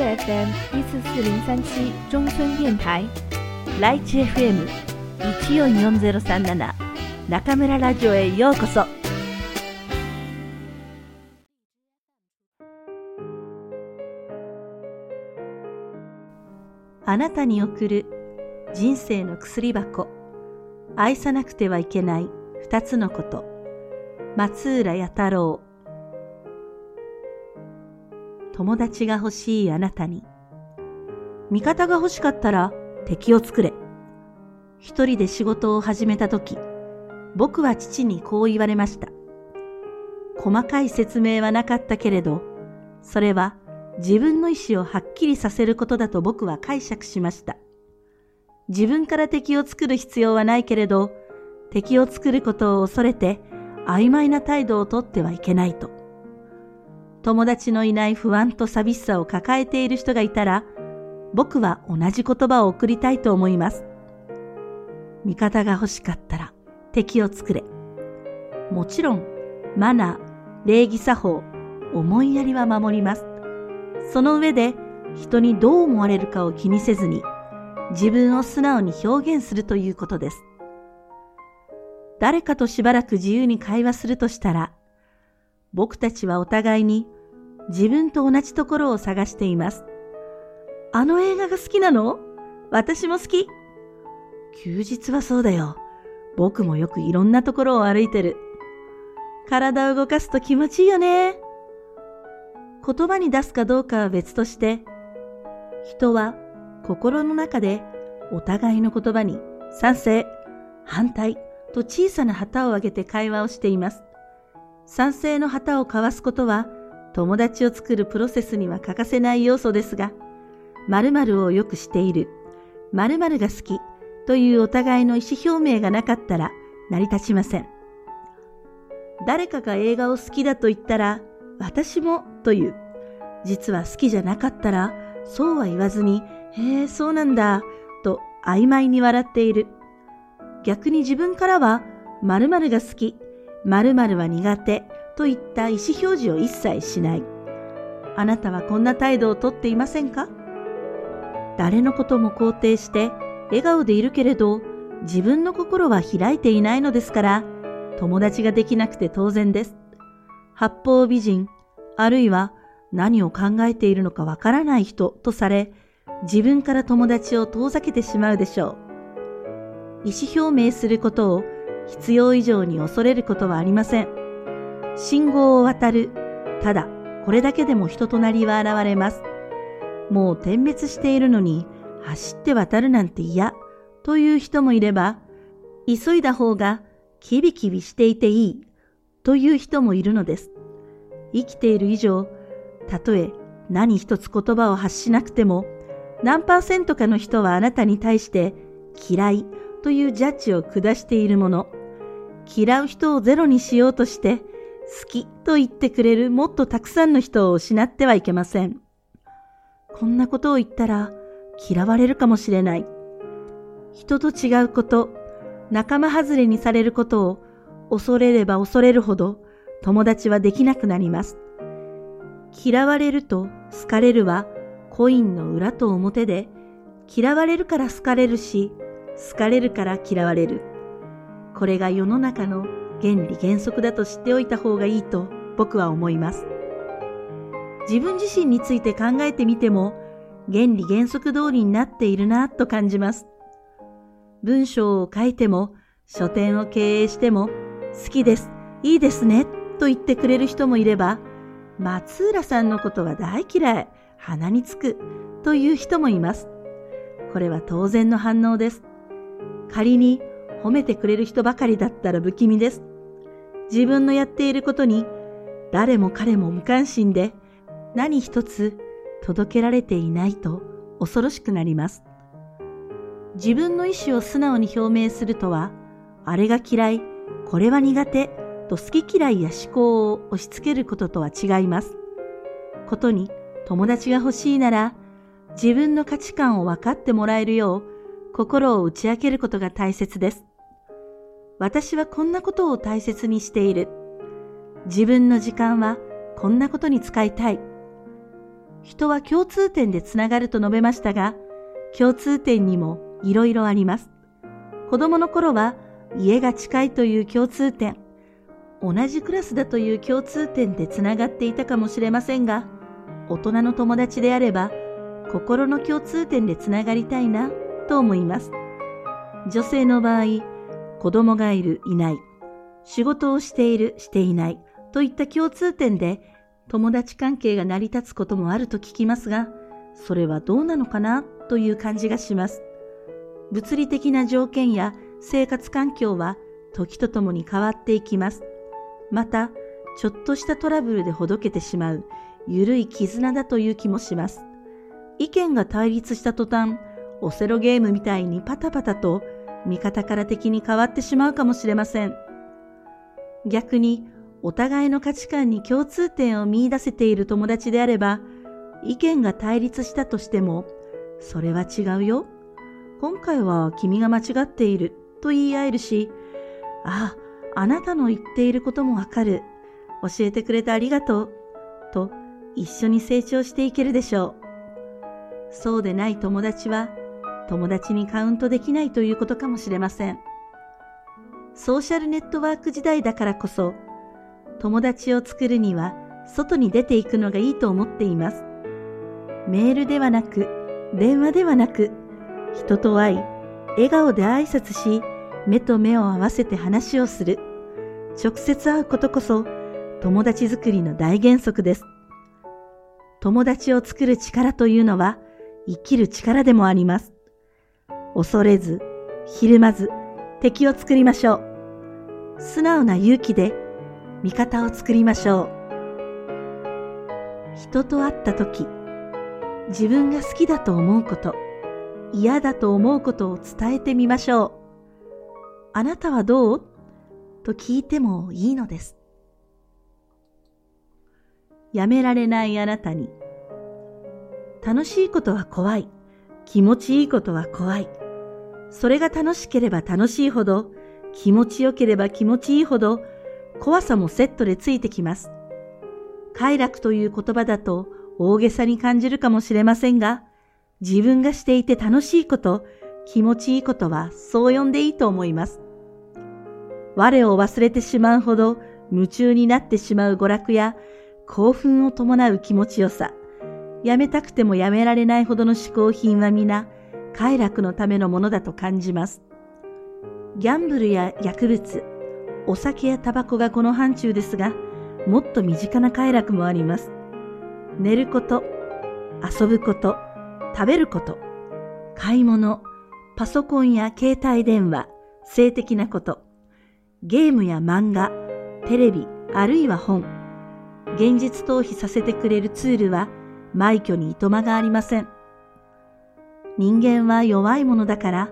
FM 一四四零三七中村電台ライチ FM 一四四ゼロ三七中村ラジオへようこそ。あなたに送る人生の薬箱愛さなくてはいけない二つのこと松浦弥太郎友達が欲しいあなたに味方が欲しかったら敵を作れ一人で仕事を始めた時僕は父にこう言われました細かい説明はなかったけれどそれは自分の意思をはっきりさせることだと僕は解釈しました。自分から敵を作る必要はないけれど、敵を作ることを恐れて曖昧な態度をとってはいけないと。友達のいない不安と寂しさを抱えている人がいたら、僕は同じ言葉を送りたいと思います。味方が欲しかったら敵を作れ。もちろん、マナー、礼儀作法、思いやりは守ります。その上で人にどう思われるかを気にせずに自分を素直に表現するということです。誰かとしばらく自由に会話するとしたら、僕たちはお互いに自分と同じところを探しています。あの映画が好きなの？私も好き。休日はそうだよ。僕もよくいろんなところを歩いてる。体を動かすと気持ちいいよね。言葉に出すかどうかは別として、人は心の中でお互いの言葉に賛成、反対と小さな旗を上げて会話をしています。賛成の旗を交わすことは友達を作るプロセスには欠かせない要素ですが、〇〇をよくしている、〇〇が好きというお互いの意思表明がなかったら成り立ちません。誰かが映画を好きだと言ったら、私もという。実は好きじゃなかったら、そうは言わずに、へえ、そうなんだ、と曖昧に笑っている。逆に自分からは、〇〇が好き、〇〇は苦手、といった意思表示を一切しない。あなたはこんな態度をとっていませんか？誰のことも肯定して笑顔でいるけれど自分の心は開いていないのですから友達ができなくて当然です。八方美人、あるいは何を考えているのかわからない人とされ、自分から友達を遠ざけてしまうでしょう。意思表明することを必要以上に恐れることはありません。信号を渡る、ただこれだけでも人となりは現れます。もう点滅しているのに走って渡るなんて嫌という人もいれば、急いだ方がキビキビしていていいという人もいるのです。生きている以上、たとえ何一つ言葉を発しなくても、何パーセントかの人はあなたに対して嫌いというジャッジを下しているもの。嫌う人をゼロにしようとして、好きと言ってくれるもっとたくさんの人を失ってはいけません。こんなことを言ったら嫌われるかもしれない。人と違うこと、仲間外れにされることを恐れれば恐れるほど友達はできなくなります。嫌われると好かれるはコインの裏と表で嫌われるから好かれるし好かれるから嫌われる。これが世の中の原理原則だと知っておいた方がいいと僕は思います。自分自身について考えてみても原理原則通りになっているなと感じます。文章を書いても書店を経営しても好きです。いいですね。と言ってくれる人もいれば、松浦さんのことは大嫌い。鼻につく。という人もいます。これは当然の反応です。仮に褒めてくれる人ばかりだったら不気味です。自分のやっていることに誰も彼も無関心で何一つ届けられていないと恐ろしくなります。自分の意思を素直に表明するとは、あれが嫌い、これは苦手と好き嫌いや思考を押し付けることとは違います。ことに友達が欲しいなら自分の価値観を分かってもらえるよう心を打ち明けることが大切です。私はこんなことを大切にしている。自分の時間はこんなことに使いたい。人は共通点でつながると述べましたが、共通点にもいろいろあります。子供の頃は家が近いという共通点、同じクラスだという共通点でつながっていたかもしれませんが、大人の友達であれば、心の共通点でつながりたいなと思います。女性の場合、子供がいる、いない、仕事をしている、していないといった共通点で友達関係が成り立つこともあると聞きますが、それはどうなのかな？という感じがします。物理的な条件や生活環境は時とともに変わっていきます。また、ちょっとしたトラブルでほどけてしまう緩い絆だという気もします。意見が対立した途端、オセロゲームみたいにパタパタと味方から敵に変わってしまうかもしれません。逆に、お互いの価値観に共通点を見出せている友達であれば、意見が対立したとしても、それは違うよ。今回は君が間違っていると言い合えるし、ああ、あなたの言っていることもわかる。教えてくれてありがとう。と一緒に成長していけるでしょう。そうでない友達は友達にカウントできないということかもしれません。ソーシャルネットワーク時代だからこそ友達を作るには外に出ていくのがいいと思っています。メールではなく、電話ではなく、人と会い、笑顔で挨拶し、目と目を合わせて話をする。直接会うことこそ友達作りの大原則です。友達を作る力というのは生きる力でもあります。恐れず、ひるまず、敵を作りましょう。素直な勇気で味方を作りましょう。人と会った時、自分が好きだと思うこと、嫌だと思うことを伝えてみましょう。あなたはどう？と聞いてもいいのです。やめられないあなたに。楽しいことは怖い。気持ちいいことは怖い。それが楽しければ楽しいほど、気持ちよければ気持ちいいほど、怖さもセットでついてきます。快楽という言葉だと大げさに感じるかもしれませんが、自分がしていて楽しいこと、気持ちいいことはそう呼んでいいと思います。我を忘れてしまうほど夢中になってしまう娯楽や興奮を伴う気持ちよさ、やめたくてもやめられないほどの嗜好品は皆、快楽のためのものだと感じます。ギャンブルや薬物、お酒やタバコがこの範疇ですが、もっと身近な快楽もあります。寝ること、遊ぶこと、食べること、買い物、パソコンや携帯電話、性的なこと、ゲームや漫画、テレビ、あるいは本、現実逃避させてくれるツールは、枚挙にいとまがありません。人間は弱いものだから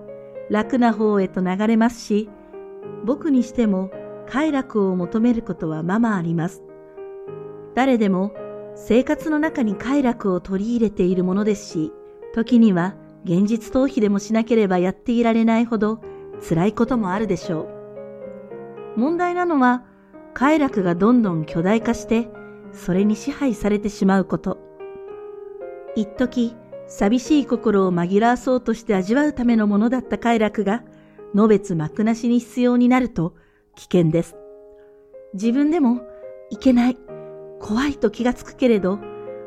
楽な方へと流れますし、僕にしても快楽を求めることはままあります。誰でも生活の中に快楽を取り入れているものですし、時には現実逃避でもしなければやっていられないほど辛いこともあるでしょう。問題なのは快楽がどんどん巨大化してそれに支配されてしまうこと。一時、寂しい心を紛らわそうとして味わうためのものだった快楽が、のべつ幕なしに必要になると危険です。自分でも、いけない、怖いと気がつくけれど、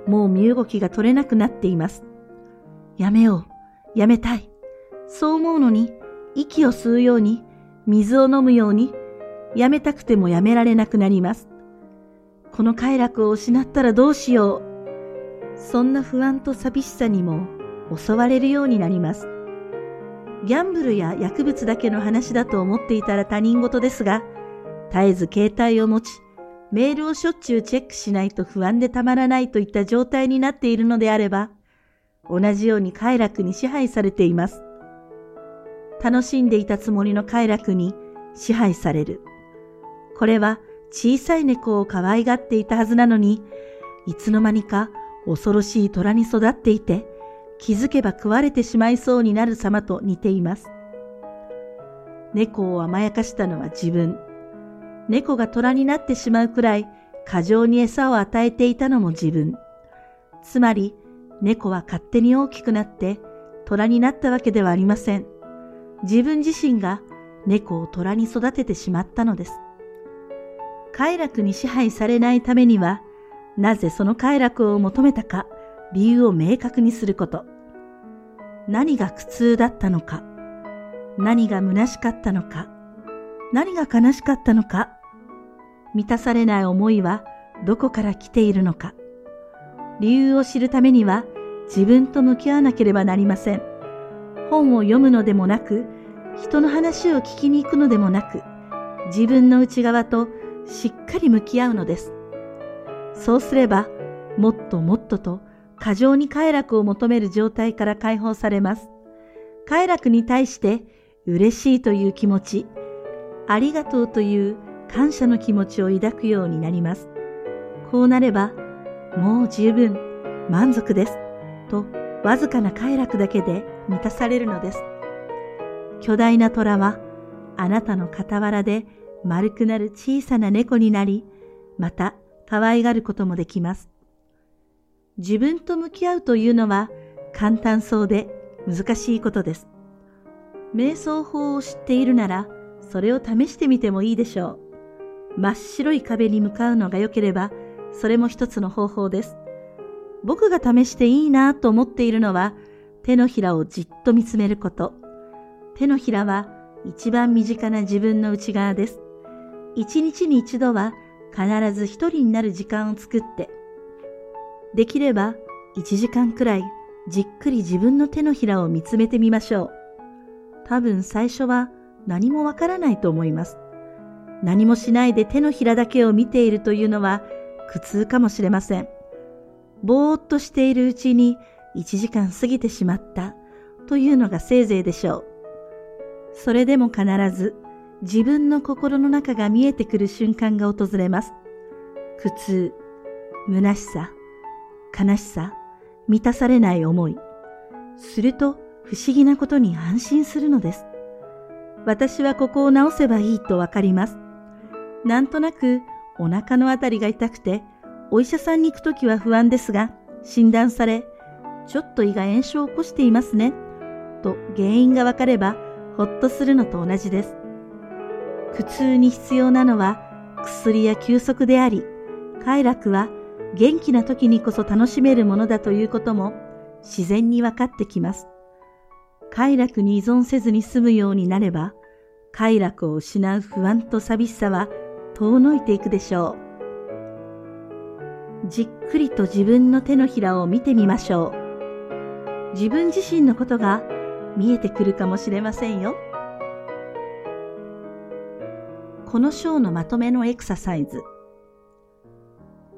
もう身動きが取れなくなっています。やめよう、やめたい。そう思うのに、息を吸うように、水を飲むように、やめたくてもやめられなくなります。この快楽を失ったらどうしよう。そんな不安と寂しさにも襲われるようになります。ギャンブルや薬物だけの話だと思っていたら他人事ですが、絶えず携帯を持ち、メールをしょっちゅうチェックしないと不安でたまらないといった状態になっているのであれば、同じように快楽に支配されています。楽しんでいたつもりの快楽に支配される。これは小さい猫を可愛がっていたはずなのに、いつの間にか恐ろしい虎に育っていて、気づけば食われてしまいそうになる様と似ています。猫を甘やかしたのは自分。猫が虎になってしまうくらい過剰に餌を与えていたのも自分。つまり、猫は勝手に大きくなって虎になったわけではありません。自分自身が猫を虎に育ててしまったのです。快楽に支配されないためには、なぜその快楽を求めたか、理由を明確にすること。何が苦痛だったのか、何が虚しかったのか、何が悲しかったのか、満たされない思いはどこから来ているのか。理由を知るためには自分と向き合わなければなりません。本を読むのでもなく、人の話を聞きに行くのでもなく、自分の内側としっかり向き合うのです。そうすれば、もっともっとと過剰に快楽を求める状態から解放されます。快楽に対して嬉しいという気持ち、ありがとうという感謝の気持ちを抱くようになります。こうなれば、もう十分満足です。と、わずかな快楽だけで満たされるのです。巨大な虎は、あなたの傍らで丸くなる小さな猫になり、また可愛がることもできます。自分と向き合うというのは簡単そうで難しいことです。瞑想法を知っているなら、それを試してみてもいいでしょう。真っ白い壁に向かうのが良ければ、それも一つの方法です。僕が試していいなと思っているのは、手のひらをじっと見つめること。手のひらは一番身近な自分の内側です。一日に一度は必ず一人になる時間を作って、できれば一時間くらいじっくり自分の手のひらを見つめてみましょう。多分最初は何もわからないと思います。何もしないで手のひらだけを見ているというのは苦痛かもしれません。ぼーっとしているうちに1時間過ぎてしまったというのがせいぜいでしょう。それでも必ず自分の心の中が見えてくる瞬間が訪れます。苦痛、虚しさ、悲しさ、満たされない思い。すると不思議なことに安心するのです。私はここを直せばいいとわかります。なんとなくお腹のあたりが痛くて、お医者さんに行くときは不安ですが、診断され、ちょっと胃が炎症を起こしていますね、と原因がわかれば、ほっとするのと同じです。苦痛に必要なのは薬や休息であり、快楽は元気な時にこそ楽しめるものだということも自然に分かってきます。快楽に依存せずに済むようになれば、快楽を失う不安と寂しさは遠のいていくでしょう。じっくりと自分の手のひらを見てみましょう。自分自身のことが見えてくるかもしれませんよ。この章のまとめのエクササイズ。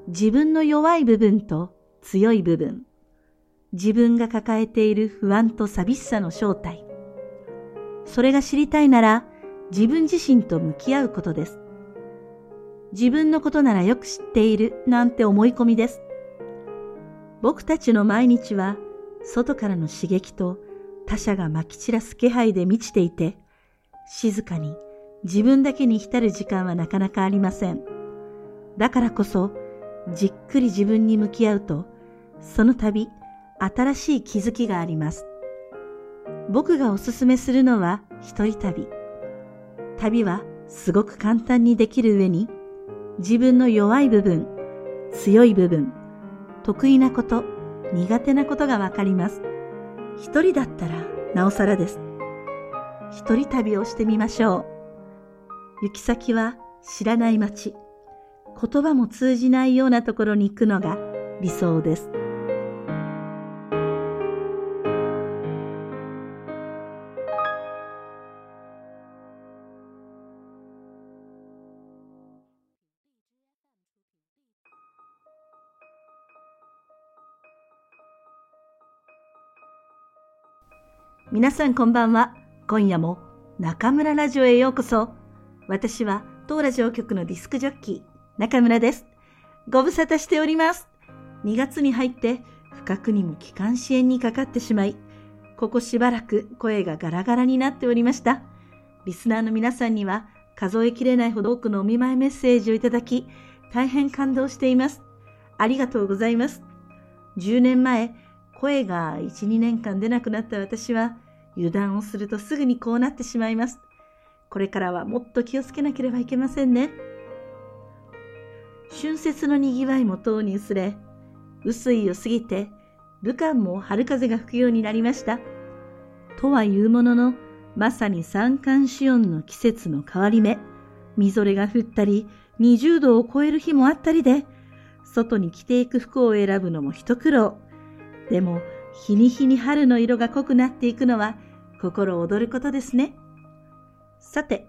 自分の弱い部分と強い部分。自分が抱えている不安と寂しさの正体。それが知りたいなら自分自身と向き合うことです。自分のことならよく知っているなんて思い込みです。僕たちの毎日は外からの刺激と他者が撒き散らす気配で満ちていて、静かに自分だけに浸る時間はなかなかありません。だからこそ、じっくり自分に向き合うと、その度、新しい気づきがあります。僕がおすすめするのは一人旅。旅はすごく簡単にできる上に、自分の弱い部分、強い部分、得意なこと、苦手なことがわかります。一人だったらなおさらです。一人旅をしてみましょう。行き先は知らない街、言葉も通じないようなところに行くのが理想です。皆さんこんばんは。今夜も中村ラジオへようこそ。私は当ラジオ局のディスクジョッキー、中村です。ご無沙汰しております。2月に入って不覚にも気管支炎にかかってしまい、ここしばらく声がガラガラになっておりました。リスナーの皆さんには数えきれないほど多くのお見舞いメッセージをいただき、大変感動しています。ありがとうございます。10年前、声が1、2年間出なくなった私は、油断をするとすぐにこうなってしまいます。これからはもっと気をつけなければいけませんね。春節のにぎわいもとうに薄れ、薄いを過ぎて、武漢も春風が吹くようになりました。とはいうものの、まさに三寒四温の季節の変わり目、みぞれが降ったり、20度を超える日もあったりで、外に着ていく服を選ぶのも一苦労。でも、日に日に春の色が濃くなっていくのは、心躍ることですね。さて、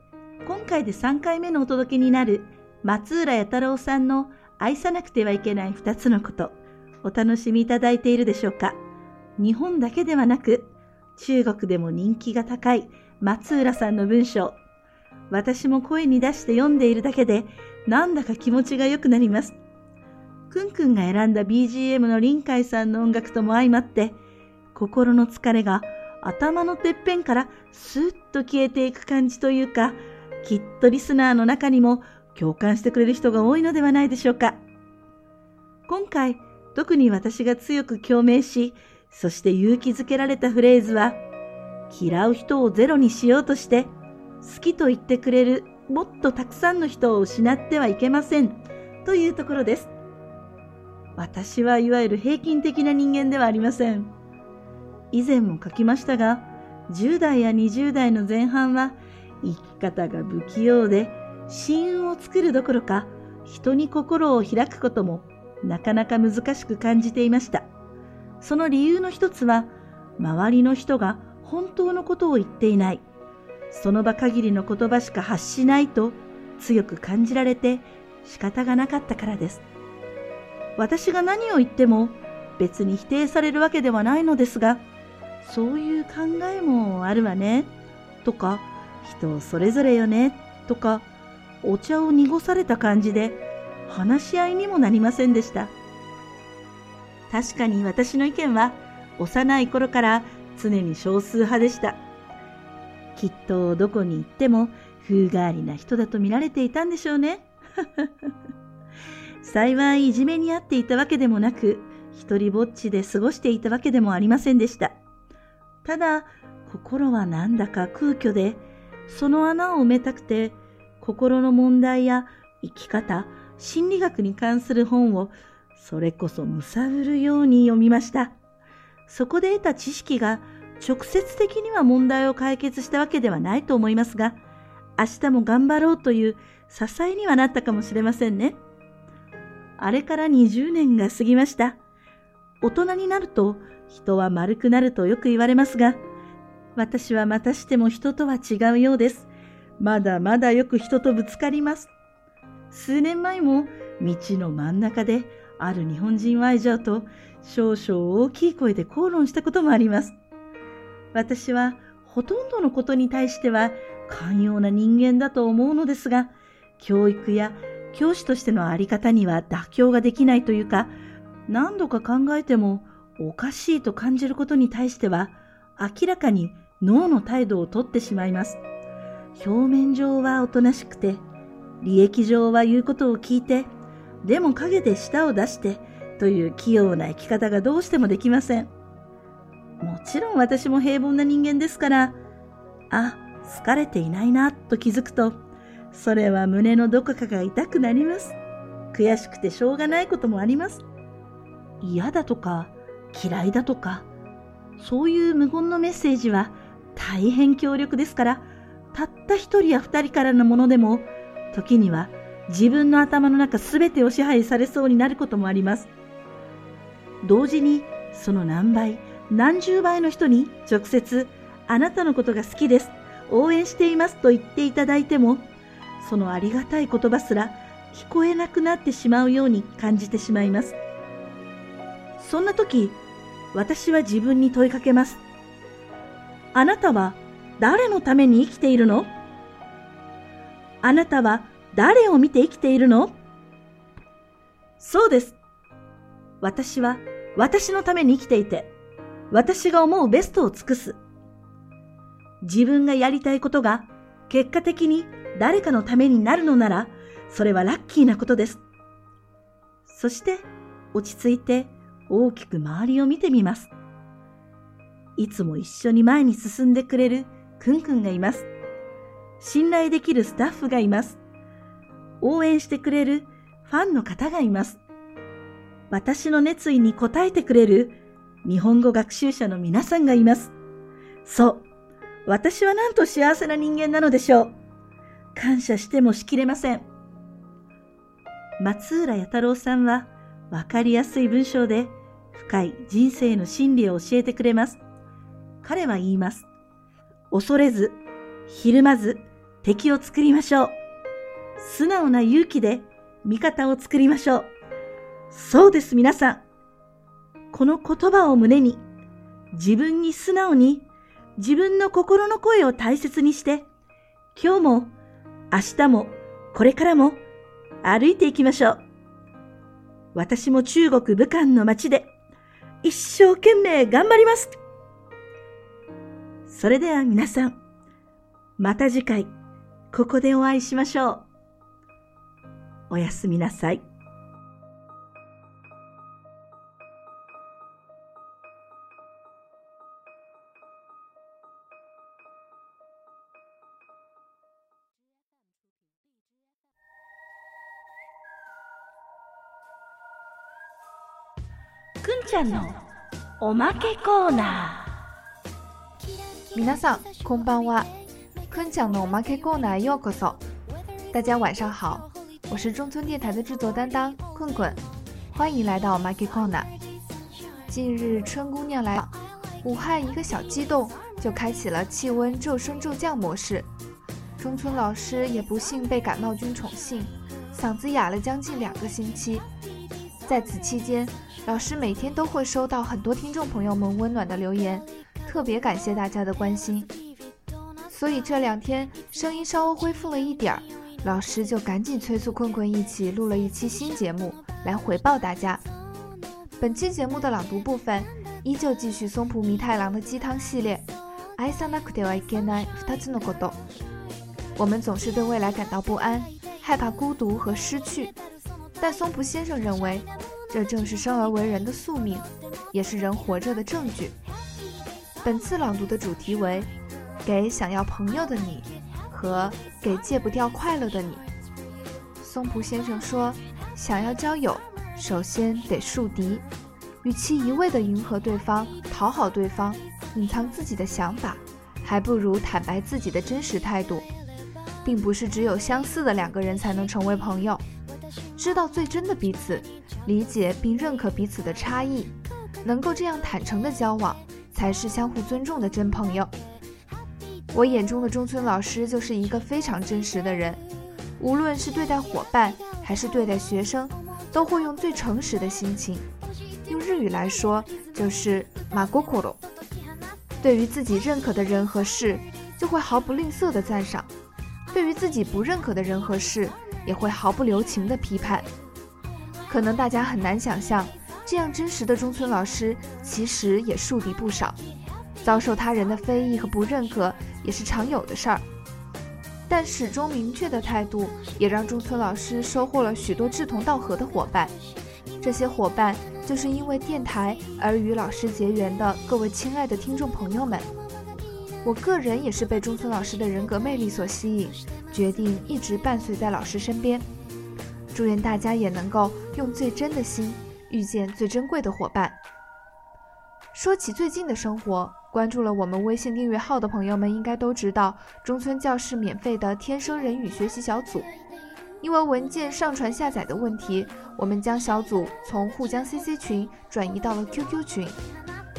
今回で3回目のお届けになる、松浦弥太郎さんの愛さなくてはいけない2つのこと、お楽しみいただいているでしょうか。日本だけではなく、中国でも人気が高い松浦さんの文章。私も声に出して読んでいるだけで、なんだか気持ちが良くなります。くんくんが選んだ BGM の林海さんの音楽とも相まって、心の疲れが頭のてっぺんからスーッと消えていく感じというか、きっとリスナーの中にも共感してくれる人が多いのではないでしょうか。今回、特に私が強く共鳴し、そして勇気づけられたフレーズは、嫌う人をゼロにしようとして、好きと言ってくれるもっとたくさんの人を失ってはいけませんというところです。私はいわゆる平均的な人間ではありません。以前も書きましたが、10代や20代の前半は生き方が不器用で、親運を作るどころか、人に心を開くこともなかなか難しく感じていました。その理由の一つは、周りの人が本当のことを言っていない。その場限りの言葉しか発しないと強く感じられて仕方がなかったからです。私が何を言っても別に否定されるわけではないのですが、そういう考えもあるわね、とか、人それぞれよね、とか、お茶を濁された感じで話し合いにもなりませんでした。確かに私の意見は幼い頃から常に少数派でした。きっとどこに行っても風変わりな人だと見られていたんでしょうね。幸いいじめにあっていたわけでもなく、一人ぼっちで過ごしていたわけでもありませんでした。ただ、心はなんだか空虚で、その穴を埋めたくて、心の問題や生き方、心理学に関する本をそれこそむさぶるように読みました。そこで得た知識が直接的には問題を解決したわけではないと思いますが、明日も頑張ろうという支えにはなったかもしれませんね。あれから20年が過ぎました。大人になると人は丸くなるとよく言われますが、私はまたしても人とは違うようです。まだまだよく人とぶつかります。数年前も道の真ん中である日本人愛情と少々大きい声で口論したこともあります。私はほとんどのことに対しては寛容な人間だと思うのですが、教育や教師としてのあり方には妥協ができないというか、何度か考えてもおかしいと感じることに対しては、明らかに脳の態度をとってしまいます。表面上はおとなしくて、利益上は言うことを聞いて、でも陰で舌を出してという器用な生き方がどうしてもできません。もちろん私も平凡な人間ですから、あ、疲れていないなと気づくと、それは胸のどこかが痛くなります。悔しくてしょうがないこともあります。嫌だとか嫌いだとか、そういう無言のメッセージは大変強力ですから、たった一人や二人からのものでも、時には自分の頭の中すべてを支配されそうになることもあります。同時にその何倍、何十倍の人に直接あなたのことが好きです、応援していますと言っていただいても、そのありがたい言葉すら聞こえなくなってしまうように感じてしまいます。そんな時、私は自分に問いかけます。あなたは誰のために生きているの？あなたは誰を見て生きているの？そうです。私は私のために生きていて、私が思うベストを尽くす。自分がやりたいことが結果的に誰かのためになるのなら、それはラッキーなことです。そして、落ち着いて大きく周りを見てみます。いつも一緒に前に進んでくれるくんくんがいます。信頼できるスタッフがいます。応援してくれるファンの方がいます。私の熱意に応えてくれる日本語学習者の皆さんがいます。そう。私はなんと幸せな人間なのでしょう。感謝してもしきれません。松浦弥太郎さんはわかりやすい文章で深い人生の真理を教えてくれます。彼は言います。恐れず、ひるまず敵を作りましょう。素直な勇気で味方を作りましょう。そうです皆さん。この言葉を胸に自分に素直に自分の心の声を大切にして今日も明日もこれからも歩いていきましょう。私も中国武漢の街で一生懸命頑張ります。それでは皆さん、また次回、ここでお会いしましょう。おやすみなさい。くんちゃんのおまけコーナー。皆さんこんばんは。くんちゃんのおまけコーナーようこそ。大家晚上好，我是中村电台的制作担当棍棍，欢迎来到 Market Corner。近日春姑娘来，武汉一个小激动就开启了气温骤升骤降模式。中村老师也不幸被感冒菌宠幸，嗓子哑了将近两个星期。在此期间， 老师每天都会收到很多听众朋友们温暖的留言，特别感谢大家的关心。所以这两天声音稍微恢复了一点儿，老师就赶紧催促困困一起录了一期新节目来回报大家。本期节目的朗读部分依旧继续松浦弥太郎的鸡汤系列。我们总是对未来感到不安，害怕孤独和失去。但松浦先生认为，这正是生而为人的宿命，也是人活着的证据。本次朗读的主题为“给想要朋友的你”和“给戒不掉快乐的你”。松浦先生说：“想要交友，首先得树敌。与其一味地迎合对方、讨好对方、隐藏自己的想法，还不如坦白自己的真实态度。并不是只有相似的两个人才能成为朋友。”知道最真的彼此，理解并认可彼此的差异，能够这样坦诚的交往，才是相互尊重的真朋友。我眼中的中村老师就是一个非常真实的人，无论是对待伙伴还是对待学生，都会用最诚实的心情。用日语来说，就是马国コロ。对于自己认可的人和事，就会毫不吝啬的赞赏；对于自己不认可的人和事，也会毫不留情的批判，可能大家很难想象，这样真实的中村老师其实也树敌不少，遭受他人的非议和不认可也是常有的事儿。但始终明确的态度，也让中村老师收获了许多志同道合的伙伴。这些伙伴就是因为电台而与老师结缘的各位亲爱的听众朋友们。我个人也是被中村老师的人格魅力所吸引。决定一直伴随在老师身边，祝愿大家也能够用最真的心遇见最珍贵的伙伴。说起最近的生活，关注了我们微信订阅号的朋友们应该都知道，中村教室免费的天生人语学习小组，因为文件上传下载的问题，我们将小组从沪江 CC 群转移到了 QQ 群。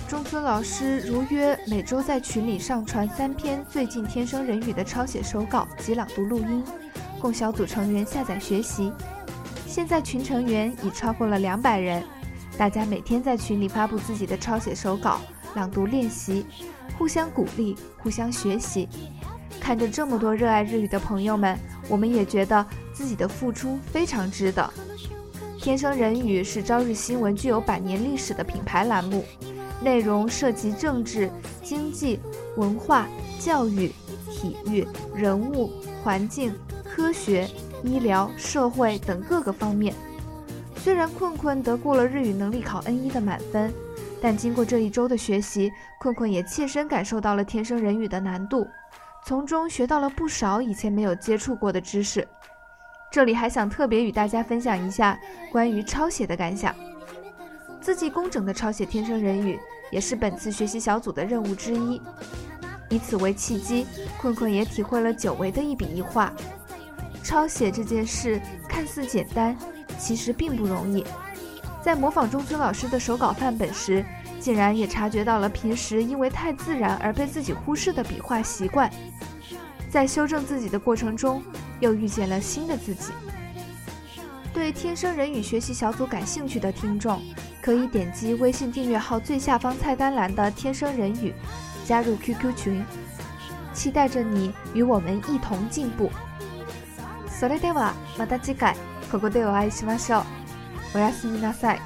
中村老师如约每周在群里上传三篇最近天生人语的抄写手稿及朗读录音，供小组成员下载学习。现在群成员已超过了两百人，大家每天在群里发布自己的抄写手稿、朗读练习，互相鼓励，互相学习。看着这么多热爱日语的朋友们，我们也觉得自己的付出非常值得。天生人语是朝日新闻具有百年历史的品牌栏目。内容涉及政治、经济、文化、教育、体育、人物、环境、科学、医疗、社会等各个方面。虽然困困得过了日语能力考 N 一的满分，但经过这一周的学习，困困也切身感受到了天生人语的难度，从中学到了不少以前没有接触过的知识。这里还想特别与大家分享一下关于抄写的感想。字迹工整的抄写天生人语，也是本次学习小组的任务之一。以此为契机，困困也体会了久违的一笔一画。抄写这件事看似简单，其实并不容易。在模仿中村老师的手稿范本时，竟然也察觉到了平时因为太自然而被自己忽视的笔画习惯。在修正自己的过程中，又遇见了新的自己。对天生人语学习小组感兴趣的听众，可以点击微信订阅号最下方菜单栏的“天生人语”，加入 QQ 群，期待着你与我们一同进步。それではまた次回ここでお会いしましょう。おやすみなさい。